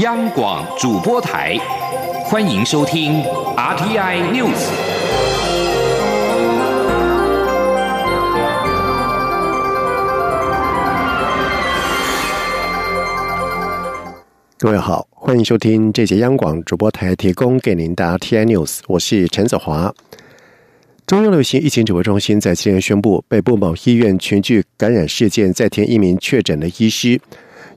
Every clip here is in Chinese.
央广主播台，欢迎收听 RTI News。各位好，欢迎收听这节央广主播台提供给您的 RTI News，我是陈子华。中央流行疫情指挥中心在今天宣布，北部某医院群聚感染事件再添一名确诊的医师。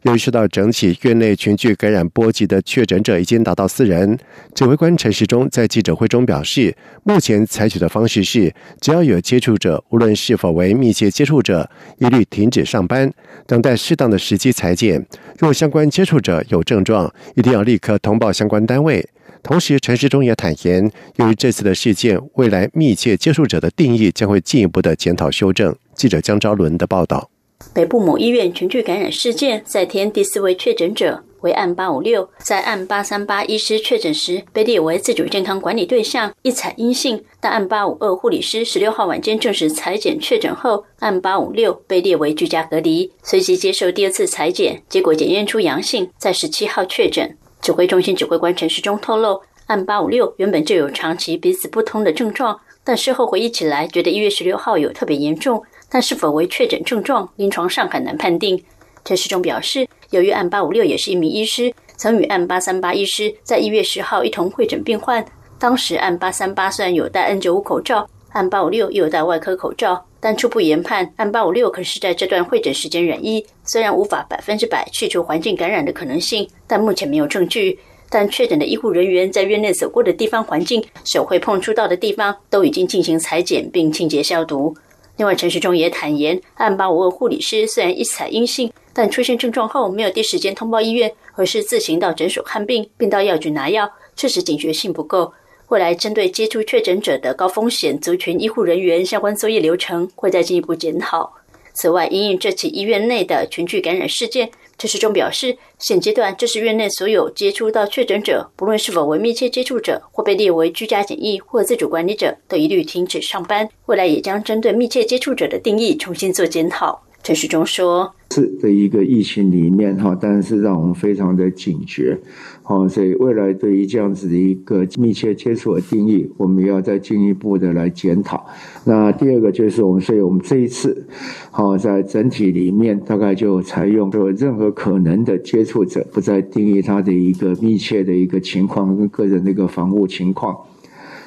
由于受到整起院内群聚感染波及的确诊者已经达到四人，指挥官陈时中在记者会中表示，目前采取的方式是，只要有接触者，无论是否为密切接触者，一律停止上班，等待适当的时机裁剪。若相关接触者有症状，一定要立刻通报相关单位。同时，陈时中也坦言，由于这次的事件，未来密切接触者的定义将会进一步的检讨修正。记者江昭伦的报道。北部某医院群聚感染事件再添第四位确诊者，为案八五六，在案八三八医师确诊时被列为自主健康管理对象，一采阴性；但案八五二护理师十六号晚间证实裁剪确诊后，案八五六被列为居家隔离，随即接受第二次裁剪，结果检验出阳性，在十七号确诊。指挥中心指挥官陈时中透露，案八五六原本就有长期鼻子不通的症状，但事后回忆起来，觉得一月十六号有特别严重。但是否为确诊症状，临床上很难判定。陈世忠表示，由于案八五六也是一名医师，曾与案八三八医师在一月十号一同会诊病患。当时案八三八虽然有戴 N 九五口罩，案八五六又有戴外科口罩，但初步研判，案八五六可是在这段会诊时间染疫。虽然无法百分之百去除环境感染的可能性，但目前没有证据。但确诊的医护人员在院内走过的地方环境、手会碰触到的地方，都已经进行裁剪并清洁消毒。另外，陈时中也坦言，案八五二护理师虽然一采阴性，但出现症状后没有第一时间通报医院，而是自行到诊所看病，并到药局拿药，确实警觉性不够。未来针对接触确诊者的高风险族群医护人员相关作业流程，会再进一步检讨。此外，因应这起医院内的群聚感染事件。陈时中表示，现阶段这是院内所有接触到确诊者，不论是否为密切接触者或被列为居家检疫或自主管理者，都一律停止上班。未来也将针对密切接触者的定义重新做检讨。陈世忠说：“是的一个疫情里面哈，但是让我们非常的警觉，好，所以未来对于这样子的一个密切接触的定义，我们要再进一步的来检讨。那第二个就是我们，所以我们这一次，好，在整体里面大概就采用说任何可能的接触者，不再定义他的一个密切的一个情况跟个人的一个防护情况，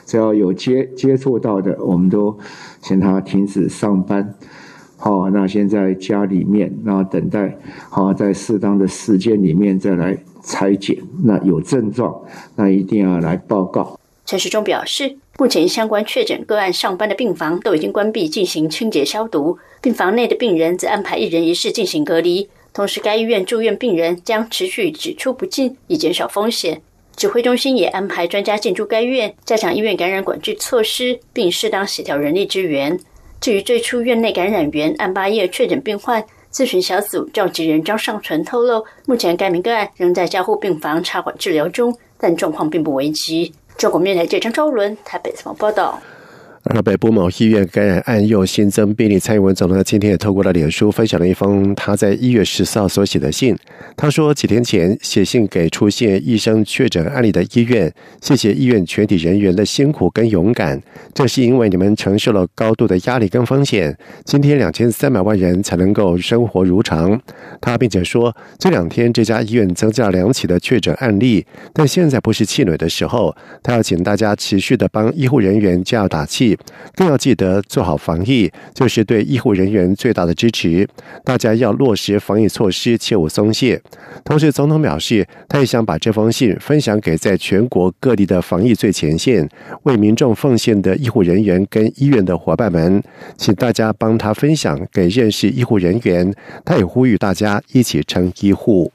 只要有接接触到的，我们都请他停止上班。”好，那先在家里面，那等待好在适当的时间里面再来裁剪。那有症状，那一定要来报告。陈时中表示，目前相关确诊个案上班的病房都已经关闭，进行清洁消毒。病房内的病人则安排一人一室进行隔离。同时，该医院住院病人将持续只出不进，以减少风险。指挥中心也安排专家进驻该院，加强医院感染管制措施，并适当协调人力资源。至于最初院内感染源案八夜确诊病患，咨询小组召集人张尚存透露，目前该名个案仍在加护病房插管治疗中，但状况并不危急。中国面台记者张昭伦台北采访报道。而北部某医院感染案又新增病例，蔡英文总统今天也透过了脸书分享了一封他在一月十四号所写的信。他说，几天前写信给出现医生确诊案例的医院，谢谢医院全体人员的辛苦跟勇敢，正是因为你们承受了高度的压力跟风险，今天两千三百万人才能够生活如常。他并且说，这两天这家医院增加了两起的确诊案例，但现在不是气馁的时候，他要请大家持续的帮医护人员加油打气。更要记得做好防疫，就是对医护人员最大的支持。大家要落实防疫措施，切勿松懈。同时，总统表示，他也想把这封信分享给在全国各地的防疫最前线、为民众奉献的医护人员跟医院的伙伴们，请大家帮他分享给认识医护人员。他也呼吁大家一起撑医护。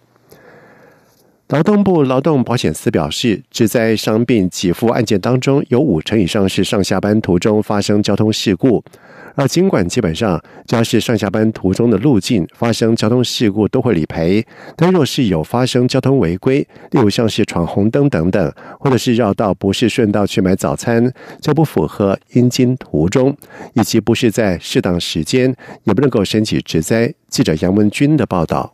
劳动部劳动保险司表示，只在伤病给付案件当中，有五成以上是上下班途中发生交通事故。而尽管基本上只要是上下班途中的路径发生交通事故都会理赔，但若是有发生交通违规，例如像是闯红灯等等，或者是绕道不是顺道去买早餐，就不符合应经途中，以及不是在适当时间，也不能够申请职灾。记者杨文军的报道。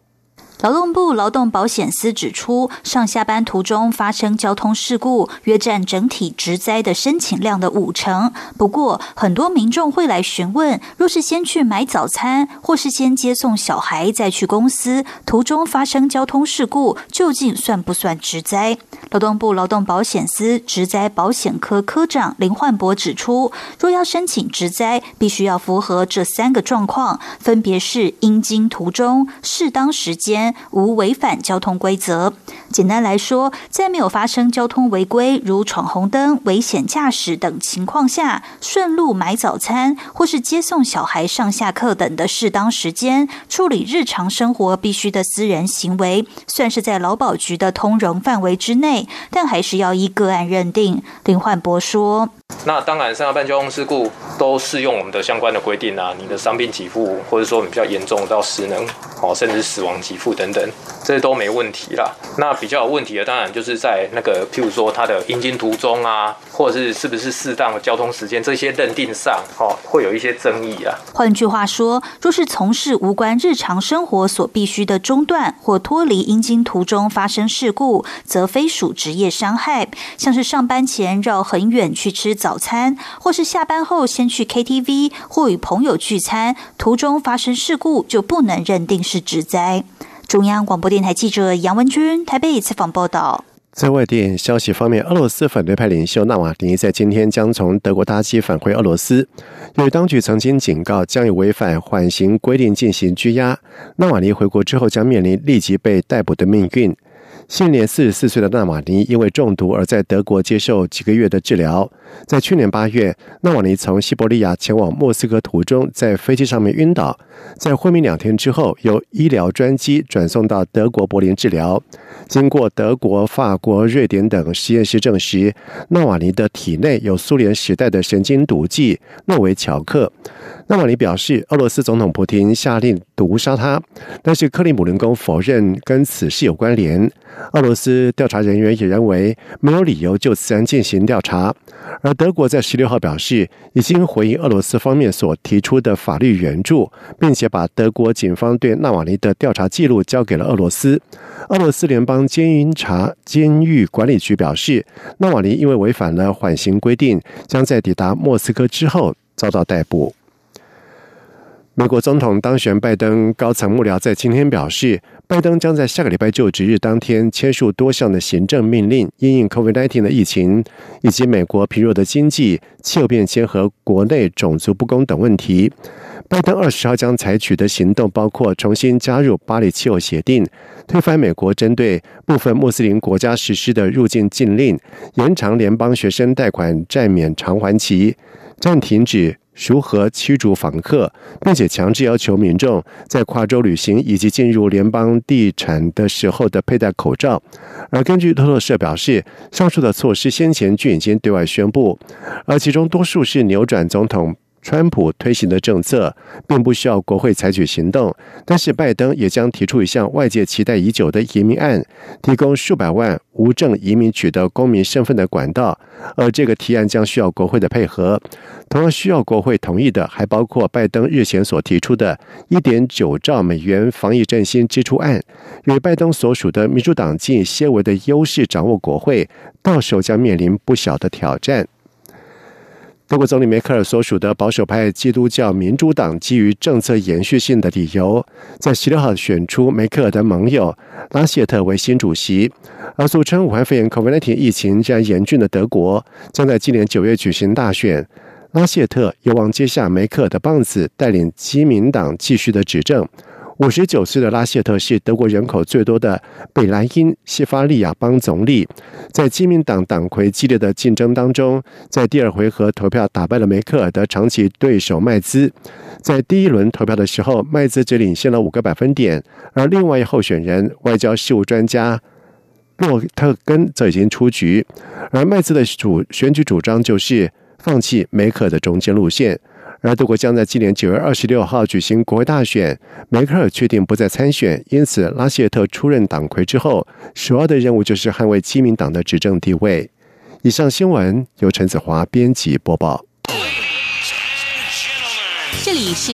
劳动部劳动保险司指出，上下班途中发生交通事故，约占整体职灾的申请量的五成。不过，很多民众会来询问，若是先去买早餐，或是先接送小孩再去公司，途中发生交通事故，究竟算不算职灾？劳动部劳动保险司职灾保险科科长林焕博指出，若要申请职灾，必须要符合这三个状况，分别是应经途中、适当时间。无违反交通规则。简单来说，在没有发生交通违规，如闯红灯、危险驾驶等情况下，顺路买早餐或是接送小孩上下课等的适当时间，处理日常生活必须的私人行为，算是在劳保局的通融范围之内，但还是要依个案认定。林焕博说：“那当然，上下班交通事故都适用我们的相关的规定啊，你的伤病给付，或者说你比较严重到失能，哦，甚至死亡给付。”等等，这都没问题啦。那比较有问题的，当然就是在那个，譬如说它的应经途中啊，或者是是不是适当的交通时间，这些认定上，哦，会有一些争议啊。换句话说，若是从事无关日常生活所必须的中断或脱离应经途中发生事故，则非属职业伤害。像是上班前绕很远去吃早餐，或是下班后先去 KTV 或与朋友聚餐，途中发生事故，就不能认定是职灾。中央广播电台记者杨文君台北采访报道。在外电消息方面，俄罗斯反对派领袖纳瓦尼在今天将从德国搭机返回俄罗斯。由于当局曾经警告将有违反缓刑规定进行拘押，纳瓦尼回国之后将面临立即被逮捕的命运。现年四十四岁的纳瓦尼因为中毒而在德国接受几个月的治疗。在去年八月，纳瓦尼从西伯利亚前往莫斯科途中，在飞机上面晕倒，在昏迷两天之后，由医疗专机转送到德国柏林治疗。经过德国、法国、瑞典等实验室证实，纳瓦尼的体内有苏联时代的神经毒剂诺维乔克。纳瓦尼表示，俄罗斯总统普京下令毒杀他，但是克里姆林宫否认跟此事有关联。俄罗斯调查人员也认为没有理由就此案进行调查。而德国在十六号表示，已经回应俄罗斯方面所提出的法律援助，并且把德国警方对纳瓦尼的调查记录交给了俄罗斯。俄罗斯联邦监察监狱管理局表示，纳瓦尼因为违反了缓刑规定，将在抵达莫斯科之后遭到逮捕。美国总统当选拜登高层幕僚在今天表示，拜登将在下个礼拜就职日当天签署多项的行政命令，因应 COVID-19 的疫情以及美国疲弱的经济、气候变迁和国内种族不公等问题。拜登二十号将采取的行动包括重新加入巴黎气候协定、推翻美国针对部分穆斯林国家实施的入境禁令、延长联邦学生贷款债免偿还期、暂停止。如何驱逐访客，并且强制要求民众在跨州旅行以及进入联邦地产的时候的佩戴口罩。而根据路透社表示，上述的措施先前就已经对外宣布，而其中多数是扭转总统。川普推行的政策并不需要国会采取行动，但是拜登也将提出一项外界期待已久的移民案，提供数百万无证移民取得公民身份的管道。而这个提案将需要国会的配合。同样需要国会同意的，还包括拜登日前所提出的1.9兆美元防疫振兴支出案。与拜登所属的民主党以些微的优势掌握国会，到时候将面临不小的挑战。德国总理梅克尔所属的保守派基督教民主党基于政策延续性的理由，在十六号选出梅克尔的盟友拉谢特为新主席。而俗称武汉肺炎 （COVID-19） 疫情这样严峻的德国，将在今年九月举行大选。拉谢特有望接下梅克尔的棒子，带领基民党继续的执政。五十九岁的拉谢特是德国人口最多的北莱茵西法利亚邦总理，在基民党党魁激烈的竞争当中，在第二回合投票打败了梅克尔的长期对手麦兹。在第一轮投票的时候，麦兹只领先了五个百分点，而另外一候选人外交事务专家洛特根则已经出局。而麦兹的主选举主张就是放弃梅克的中间路线。而德国将在今年九月二十六号举行国会大选，梅克尔确定不再参选，因此拉谢特出任党魁之后，首要的任务就是捍卫基民党的执政地位。以上新闻由陈子华编辑播报。这里是。